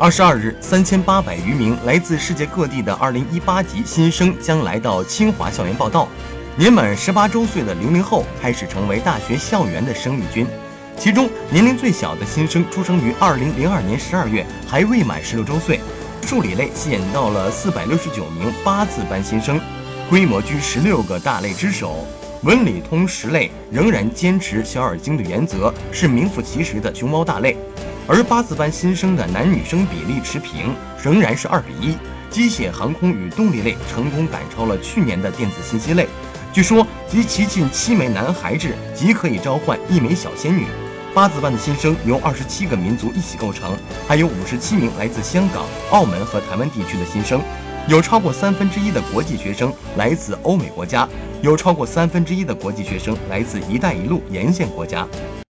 二十二日，三千八百余名来自世界各地的二零一八级新生将来到清华校园报道。年满十八周岁的零零后开始成为大学校园的生力军。其中，年龄最小的新生出生于二零零二年十二月，还未满十六周岁。数理类吸引到了四百六十九名八字班新生，规模居十六个大类之首。文理通识类仍然坚持小而精的原则，是名副其实的熊猫大类。而八字班新生的男女生比例持平，仍然是二比一。机械、航空与动力类成功赶超了去年的电子信息类。据说集齐近七枚男孩子，即可以召唤一枚小仙女。八字班的新生由二十七个民族一起构成，还有五十七名来自香港、澳门和台湾地区的新生，有超过三分之一的国际学生来自欧美国家，有超过三分之一的国际学生来自“一带一路”沿线国家。